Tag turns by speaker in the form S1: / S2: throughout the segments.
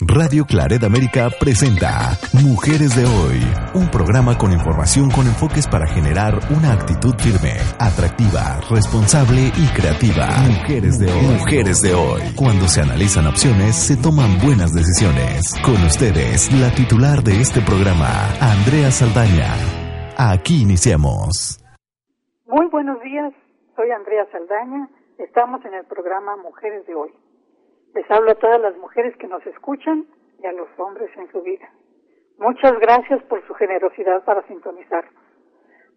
S1: Radio Claret América presenta Mujeres de Hoy, un programa con información con enfoques para generar una actitud firme, atractiva, responsable y creativa. Mujeres de Hoy. Mujeres de Hoy. Cuando se analizan opciones, se toman buenas decisiones. Con ustedes, la titular de este programa, Andrea Saldaña. Aquí iniciamos.
S2: Muy buenos días, soy Andrea Saldaña. Estamos en el programa Mujeres de Hoy. Les hablo a todas las mujeres que nos escuchan y a los hombres en su vida. Muchas gracias por su generosidad para sintonizar.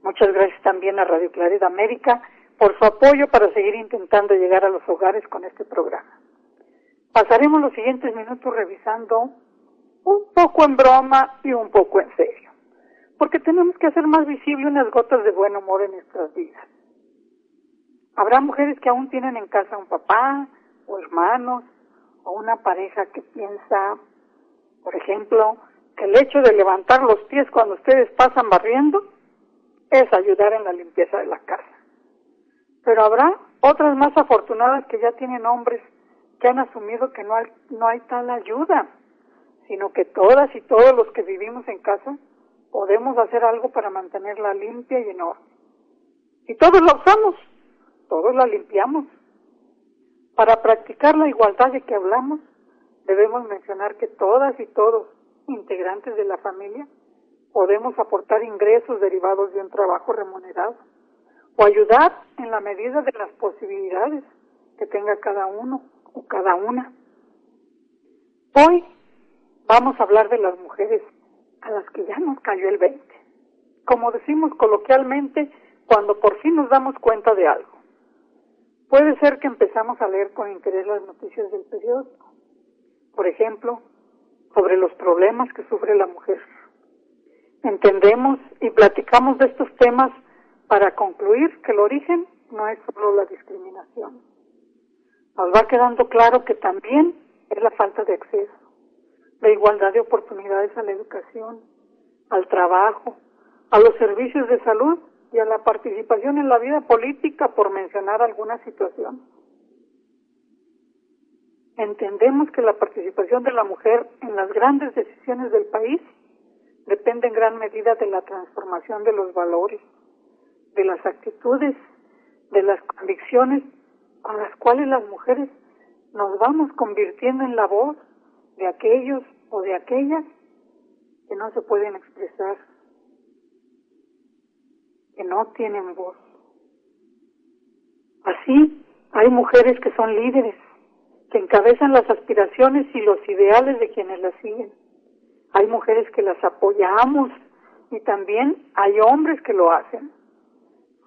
S2: Muchas gracias también a Radio Claridad América por su apoyo para seguir intentando llegar a los hogares con este programa. Pasaremos los siguientes minutos revisando un poco en broma y un poco en serio, porque tenemos que hacer más visible unas gotas de buen humor en nuestras vidas. Habrá mujeres que aún tienen en casa un papá o hermanos o una pareja que piensa, por ejemplo, que el hecho de levantar los pies cuando ustedes pasan barriendo es ayudar en la limpieza de la casa. Pero habrá otras más afortunadas que ya tienen hombres que han asumido que no hay, no hay tal ayuda, sino que todas y todos los que vivimos en casa podemos hacer algo para mantenerla limpia y en orden. Y todos la usamos, todos la limpiamos, para practicar la igualdad de que hablamos, debemos mencionar que todas y todos, integrantes de la familia, podemos aportar ingresos derivados de un trabajo remunerado o ayudar en la medida de las posibilidades que tenga cada uno o cada una. Hoy vamos a hablar de las mujeres a las que ya nos cayó el 20, como decimos coloquialmente cuando por fin nos damos cuenta de algo. Puede ser que empezamos a leer con interés las noticias del periódico, por ejemplo, sobre los problemas que sufre la mujer. Entendemos y platicamos de estos temas para concluir que el origen no es solo la discriminación. Nos va quedando claro que también es la falta de acceso, la igualdad de oportunidades a la educación, al trabajo, a los servicios de salud y a la participación en la vida política, por mencionar alguna situación. Entendemos que la participación de la mujer en las grandes decisiones del país depende en gran medida de la transformación de los valores, de las actitudes, de las convicciones con las cuales las mujeres nos vamos convirtiendo en la voz de aquellos o de aquellas que no se pueden expresar que no tienen voz. Así, hay mujeres que son líderes, que encabezan las aspiraciones y los ideales de quienes las siguen. Hay mujeres que las apoyamos y también hay hombres que lo hacen.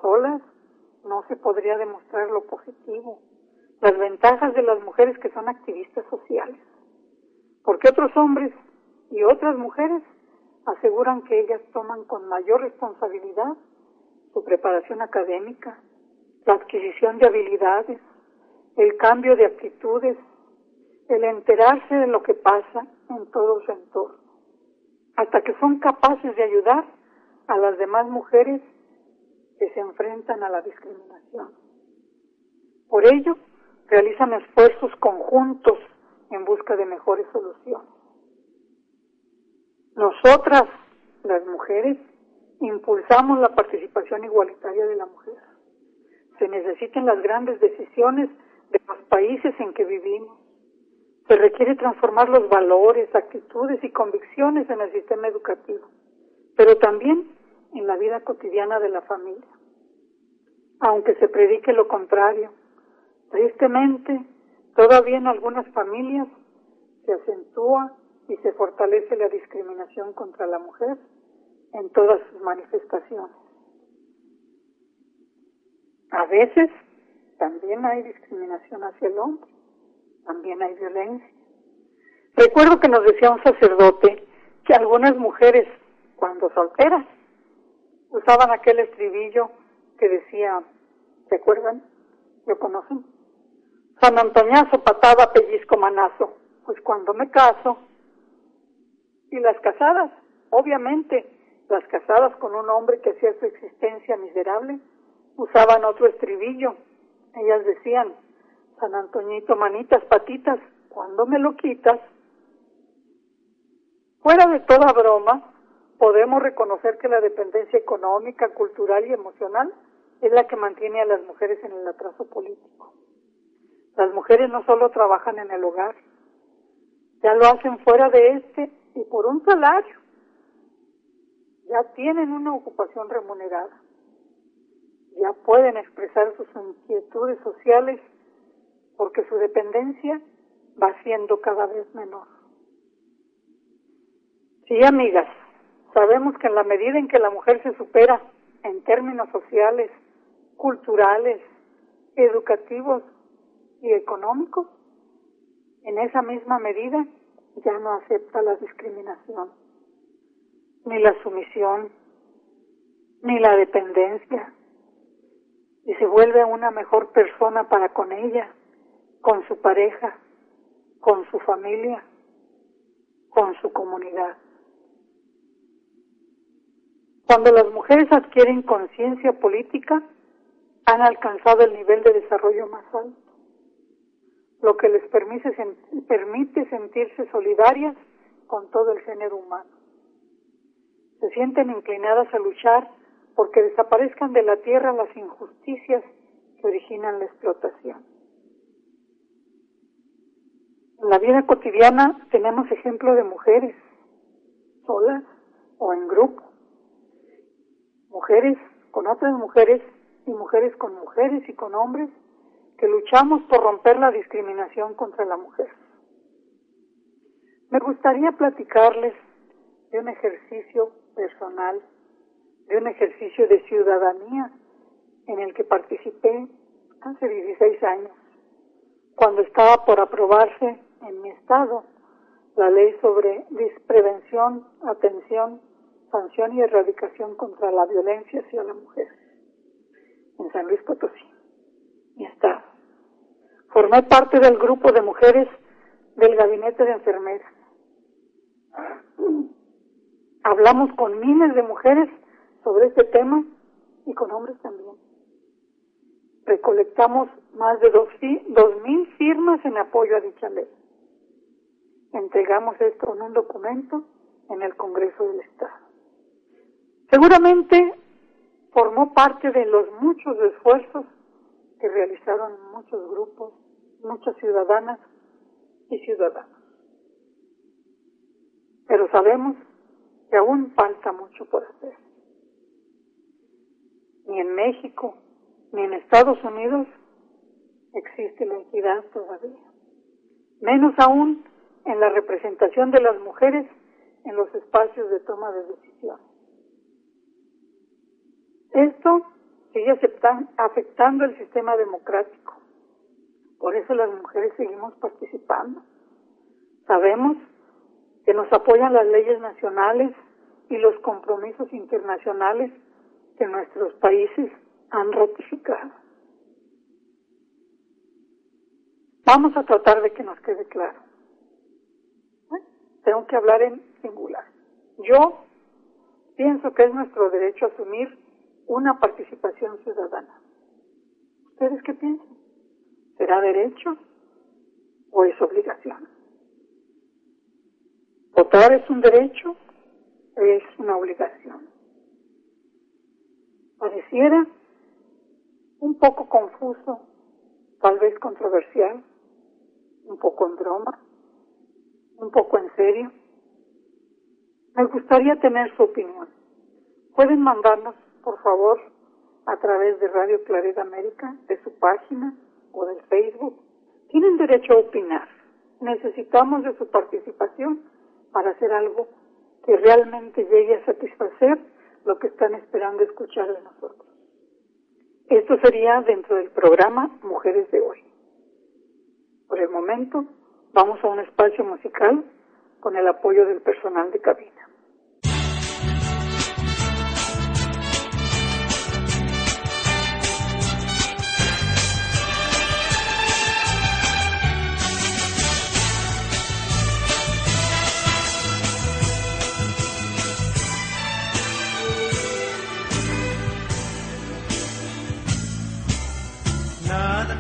S2: Solas no se podría demostrar lo positivo, las ventajas de las mujeres que son activistas sociales. Porque otros hombres y otras mujeres aseguran que ellas toman con mayor responsabilidad su preparación académica, la adquisición de habilidades, el cambio de actitudes, el enterarse de lo que pasa en todo su entorno, hasta que son capaces de ayudar a las demás mujeres que se enfrentan a la discriminación. Por ello, realizan esfuerzos conjuntos en busca de mejores soluciones. Nosotras, las mujeres, impulsamos la participación igualitaria de la mujer. Se necesitan las grandes decisiones de los países en que vivimos. Se requiere transformar los valores, actitudes y convicciones en el sistema educativo, pero también en la vida cotidiana de la familia. Aunque se predique lo contrario, tristemente, todavía en algunas familias se acentúa y se fortalece la discriminación contra la mujer en todas sus manifestaciones. A veces también hay discriminación hacia el hombre, también hay violencia. Recuerdo que nos decía un sacerdote que algunas mujeres, cuando solteras, usaban aquel estribillo que decía, ¿se acuerdan? ¿Lo conocen? San Antoñazo, patada, pellizco, manazo. Pues cuando me caso, y las casadas, obviamente, las casadas con un hombre que hacía su existencia miserable, usaban otro estribillo. Ellas decían, San Antoñito, manitas, patitas, cuando me lo quitas? Fuera de toda broma, podemos reconocer que la dependencia económica, cultural y emocional es la que mantiene a las mujeres en el atraso político. Las mujeres no solo trabajan en el hogar, ya lo hacen fuera de este y por un salario. Ya tienen una ocupación remunerada. Ya pueden expresar sus inquietudes sociales porque su dependencia va siendo cada vez menor. Sí, amigas, sabemos que en la medida en que la mujer se supera en términos sociales, culturales, educativos y económicos, en esa misma medida ya no acepta la discriminación, ni la sumisión, ni la dependencia, y se vuelve una mejor persona para con ella, con su pareja, con su familia, con su comunidad. Cuando las mujeres adquieren conciencia política, han alcanzado el nivel de desarrollo más alto, lo que les permite, permite sentirse solidarias con todo el género humano. Se sienten inclinadas a luchar porque desaparezcan de la tierra las injusticias que originan la explotación. En la vida cotidiana tenemos ejemplo de mujeres, solas o en grupo, mujeres con otras mujeres y mujeres con mujeres y con hombres que luchamos por romper la discriminación contra la mujer. Me gustaría platicarles de un ejercicio personal, de un ejercicio de ciudadanía en el que participé hace 16 años, cuando estaba por aprobarse en mi estado la ley sobre prevención, atención, sanción y erradicación contra la violencia hacia la mujer en San Luis Potosí, mi estado. Formé parte del grupo de mujeres del gabinete de enfermeras. Hablamos con miles de mujeres sobre este tema y con hombres también. Recolectamos más de dos, dos mil firmas en apoyo a dicha ley. Entregamos esto en un documento en el Congreso del Estado. Seguramente formó parte de los muchos esfuerzos que realizaron muchos grupos, muchas ciudadanas y ciudadanos. Pero sabemos aún falta mucho por hacer. Ni en México, ni en Estados Unidos existe la equidad todavía. Menos aún en la representación de las mujeres en los espacios de toma de decisiones. Esto sigue afectando el sistema democrático. Por eso las mujeres seguimos participando. Sabemos que nos apoyan las leyes nacionales y los compromisos internacionales que nuestros países han ratificado. Vamos a tratar de que nos quede claro. Tengo que hablar en singular. Yo pienso que es nuestro derecho asumir una participación ciudadana. ¿Ustedes qué piensan? ¿Será derecho o es obligación? ¿Votar es un derecho es una obligación? Pareciera un poco confuso, tal vez controversial, un poco en broma, un poco en serio. Me gustaría tener su opinión. Pueden mandarnos, por favor, a través de Radio Claret América, de su página o del Facebook. Tienen derecho a opinar. Necesitamos de su participación para hacer algo que realmente llegue a satisfacer lo que están esperando escuchar de nosotros. Esto sería dentro del programa Mujeres de hoy. Por el momento, vamos a un espacio musical con el apoyo del personal de cabina.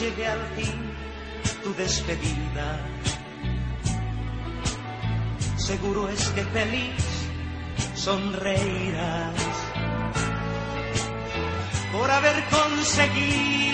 S3: Llegue al fin tu despedida. Seguro es que feliz sonreirás por haber conseguido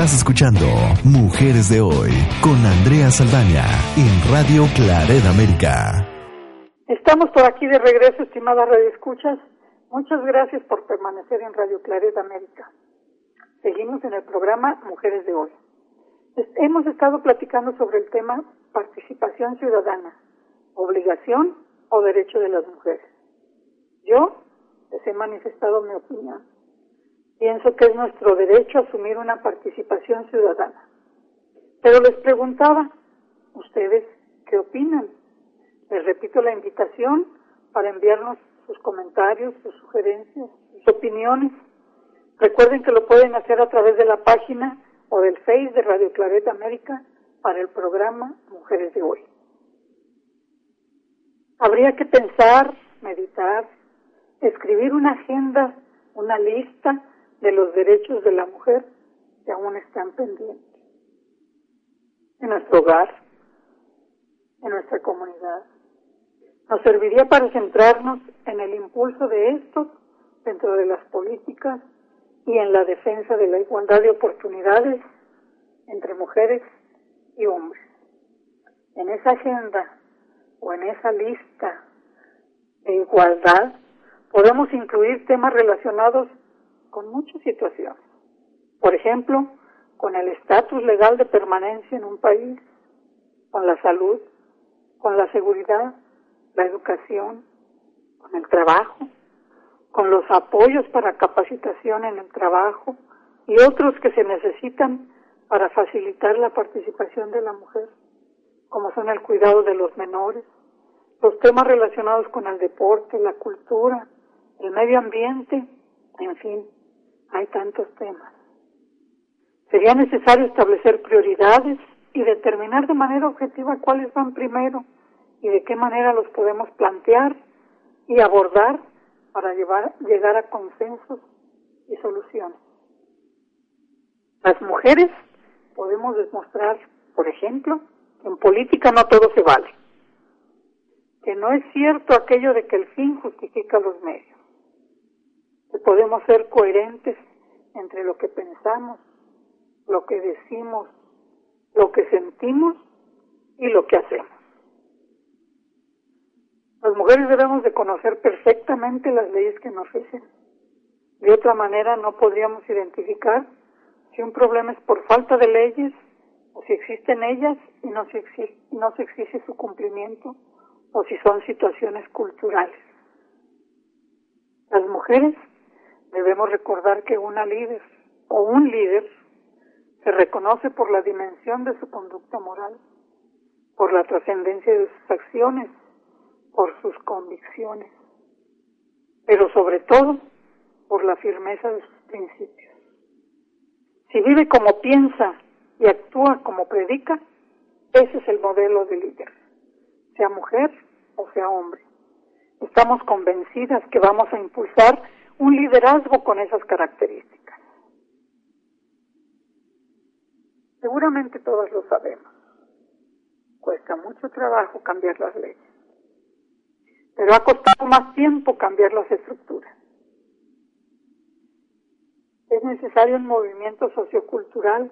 S1: Estás escuchando Mujeres de Hoy con Andrea Saldaña en Radio Claret América.
S2: Estamos por aquí de regreso, estimada Radio Escuchas. Muchas gracias por permanecer en Radio Claret América. Seguimos en el programa Mujeres de Hoy. Hemos estado platicando sobre el tema participación ciudadana, obligación o derecho de las mujeres. Yo les he manifestado mi opinión Pienso que es nuestro derecho asumir una participación ciudadana. Pero les preguntaba, ¿ustedes qué opinan? Les repito la invitación para enviarnos sus comentarios, sus sugerencias, sus opiniones. Recuerden que lo pueden hacer a través de la página o del Face de Radio Claret América para el programa Mujeres de Hoy. Habría que pensar, meditar, escribir una agenda, una lista de los derechos de la mujer que aún están pendientes. En nuestro hogar, en nuestra comunidad. Nos serviría para centrarnos en el impulso de estos dentro de las políticas y en la defensa de la igualdad de oportunidades entre mujeres y hombres. En esa agenda o en esa lista de igualdad podemos incluir temas relacionados con muchas situaciones. Por ejemplo, con el estatus legal de permanencia en un país, con la salud, con la seguridad, la educación, con el trabajo, con los apoyos para capacitación en el trabajo y otros que se necesitan para facilitar la participación de la mujer, como son el cuidado de los menores, los temas relacionados con el deporte, la cultura, el medio ambiente, en fin, hay tantos temas. Sería necesario establecer prioridades y determinar de manera objetiva cuáles van primero y de qué manera los podemos plantear y abordar para llevar, llegar a consensos y soluciones. Las mujeres podemos demostrar, por ejemplo, que en política no todo se vale, que no es cierto aquello de que el fin justifica los medios, podemos ser coherentes entre lo que pensamos, lo que decimos, lo que sentimos y lo que hacemos. Las mujeres debemos de conocer perfectamente las leyes que nos rigen. De otra manera no podríamos identificar si un problema es por falta de leyes o si existen ellas y no se no se exige su cumplimiento o si son situaciones culturales. Las mujeres debemos recordar que una líder o un líder se reconoce por la dimensión de su conducta moral, por la trascendencia de sus acciones, por sus convicciones, pero sobre todo por la firmeza de sus principios. Si vive como piensa y actúa como predica, ese es el modelo de líder, sea mujer o sea hombre. Estamos convencidas que vamos a impulsar un liderazgo con esas características. Seguramente todos lo sabemos. Cuesta mucho trabajo cambiar las leyes, pero ha costado más tiempo cambiar las estructuras. Es necesario un movimiento sociocultural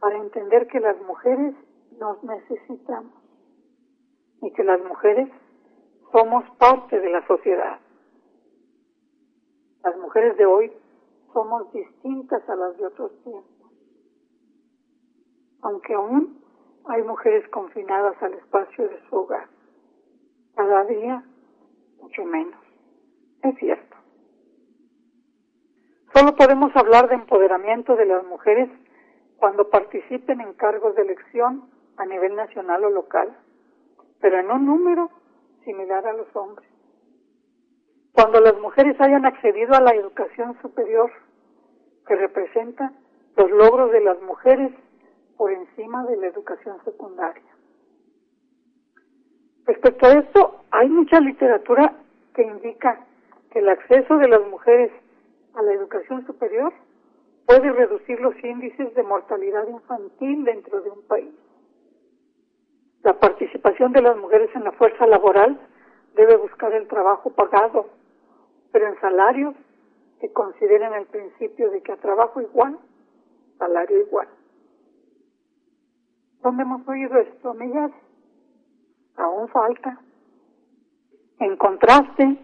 S2: para entender que las mujeres nos necesitamos y que las mujeres somos parte de la sociedad. Las mujeres de hoy somos distintas a las de otros tiempos aunque aún hay mujeres confinadas al espacio de su hogar. Cada día, mucho menos. Es cierto. Solo podemos hablar de empoderamiento de las mujeres cuando participen en cargos de elección a nivel nacional o local, pero en un número similar a los hombres. Cuando las mujeres hayan accedido a la educación superior, que representa los logros de las mujeres por encima de la educación secundaria. Respecto a esto, hay mucha literatura que indica que el acceso de las mujeres a la educación superior puede reducir los índices de mortalidad infantil dentro de un país. La participación de las mujeres en la fuerza laboral debe buscar el trabajo pagado, pero en salarios que consideren el principio de que a trabajo igual, salario igual. ¿Dónde hemos oído esto, amigas? Aún falta. En contraste,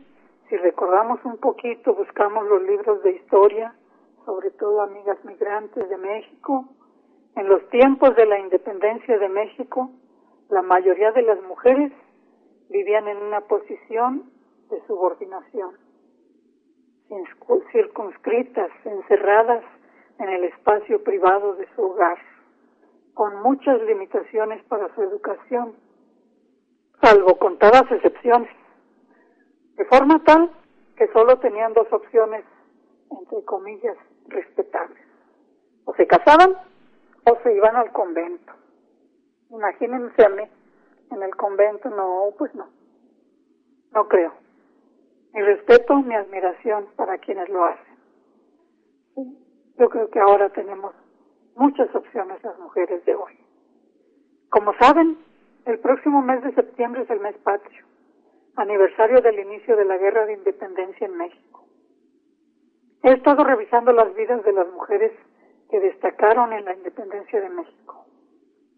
S2: si recordamos un poquito, buscamos los libros de historia, sobre todo amigas migrantes de México, en los tiempos de la independencia de México, la mayoría de las mujeres vivían en una posición de subordinación, circunscritas, encerradas en el espacio privado de su hogar con muchas limitaciones para su educación, salvo contadas excepciones, de forma tal que solo tenían dos opciones, entre comillas, respetables. O se casaban o se iban al convento. Imagínense a mí en el convento, no, pues no, no creo. Mi respeto, mi admiración para quienes lo hacen. Yo creo que ahora tenemos muchas opciones las mujeres de hoy. Como saben, el próximo mes de septiembre es el mes patrio, aniversario del inicio de la Guerra de Independencia en México. He estado revisando las vidas de las mujeres que destacaron en la independencia de México.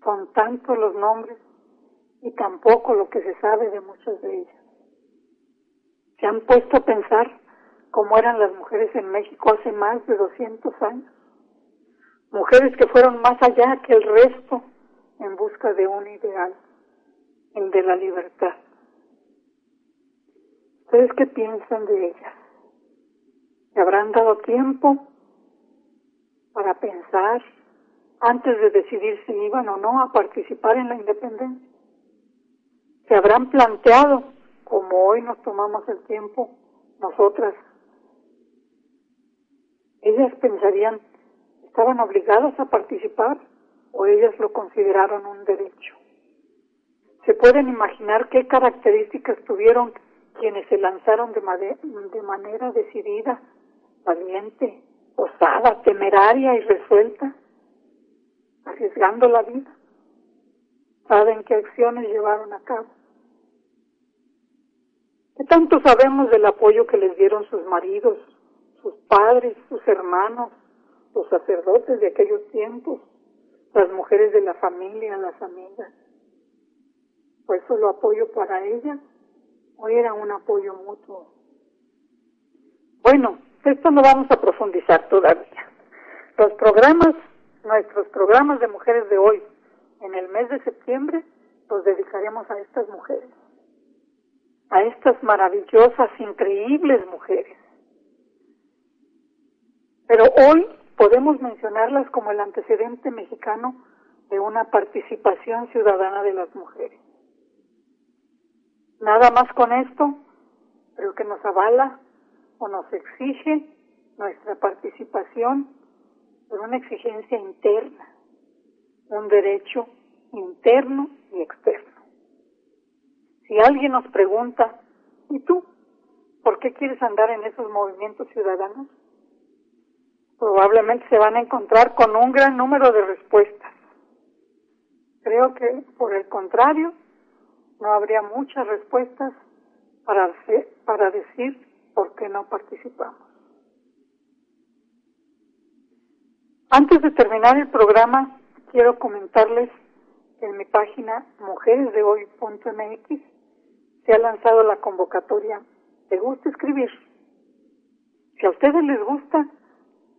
S2: Son tantos los nombres y tampoco lo que se sabe de muchas de ellas. Se han puesto a pensar cómo eran las mujeres en México hace más de 200 años mujeres que fueron más allá que el resto en busca de un ideal, el de la libertad. ¿Ustedes qué piensan de ellas? ¿Se habrán dado tiempo para pensar antes de decidir si iban o no a participar en la independencia? ¿Se habrán planteado como hoy nos tomamos el tiempo, nosotras, ellas pensarían, ¿estaban obligadas a participar o ellas lo consideraron un derecho? ¿Se pueden imaginar qué características tuvieron quienes se lanzaron de, manera decidida, valiente, osada, temeraria y resuelta, arriesgando la vida? ¿Saben qué acciones llevaron a cabo? ¿Qué tanto sabemos del apoyo que les dieron sus maridos, sus padres, sus hermanos, los sacerdotes de aquellos tiempos, las mujeres de la familia, las amigas? ¿Fue solo apoyo para ellas o era un apoyo mutuo? Bueno, esto no vamos a profundizar todavía. Los programas, nuestros programas de mujeres de hoy, en el mes de septiembre, los dedicaremos a estas mujeres a estas maravillosas, increíbles mujeres. Pero hoy podemos mencionarlas como el antecedente mexicano de una participación ciudadana de las mujeres. Nada más con esto, pero que nos avala o nos exige nuestra participación por una exigencia interna, un derecho interno y externo. Si alguien nos pregunta, ¿y tú? ¿Por qué quieres andar en esos movimientos ciudadanos? Probablemente se van a encontrar con un gran número de respuestas. Creo que, por el contrario, no habría muchas respuestas para, decir por qué no participamos. Antes de terminar el programa, quiero comentarles en mi página mujeresdehoy.mx se ha lanzado la convocatoria ¿Te gusta escribir? Si a ustedes les gusta,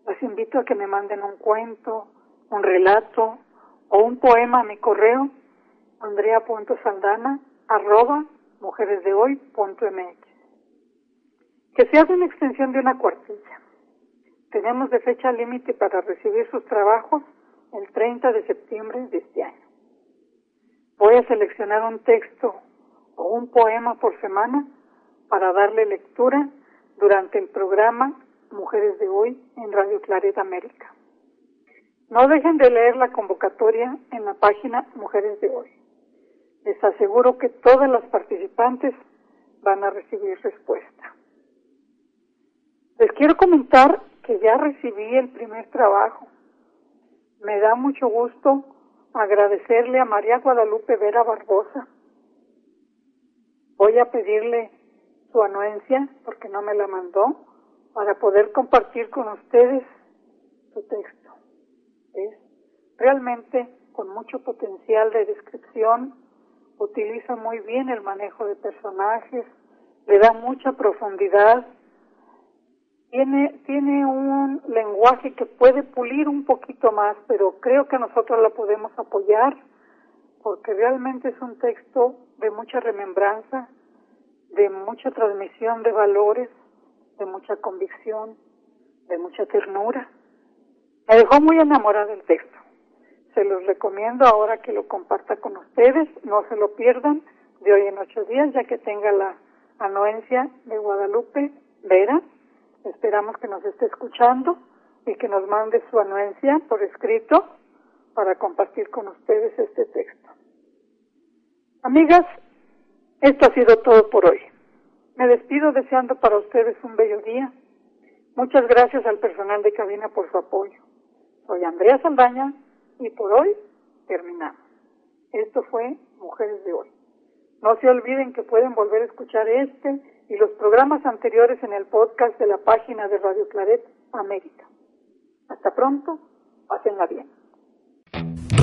S2: les invito a que me manden un cuento, un relato o un poema a mi correo andrea.saldana arroba mujeresdehoy.mx que se haga una extensión de una cuartilla. Tenemos de fecha límite para recibir sus trabajos el 30 de septiembre de este año. Voy a seleccionar un texto o un poema por semana para darle lectura durante el programa Mujeres de Hoy en Radio Claret América. No dejen de leer la convocatoria en la página Mujeres de Hoy. Les aseguro que todas las participantes van a recibir respuesta. Les quiero comentar que ya recibí el primer trabajo. Me da mucho gusto agradecerle a María Guadalupe Vera Barbosa Voy a pedirle su anuencia, porque no me la mandó, para poder compartir con ustedes su texto. Es realmente con mucho potencial de descripción, utiliza muy bien el manejo de personajes, le da mucha profundidad, tiene, tiene un lenguaje que puede pulir un poquito más, pero creo que nosotros la podemos apoyar porque realmente es un texto de mucha remembranza, de mucha transmisión de valores, de mucha convicción, de mucha ternura. Me dejó muy enamorada del texto. Se los recomiendo ahora que lo comparta con ustedes, no se lo pierdan de hoy en ocho días, ya que tenga la anuencia de Guadalupe Vera. Esperamos que nos esté escuchando y que nos mande su anuencia por escrito para compartir con ustedes este texto. Amigas, esto ha sido todo por hoy. Me despido deseando para ustedes un bello día. Muchas gracias al personal de cabina por su apoyo. Soy Andrea Saldaña y por hoy terminamos. Esto fue Mujeres de Hoy. No se olviden que pueden volver a escuchar este y los programas anteriores en el podcast de la página de Radio Claret América. Hasta pronto, pásenla bien.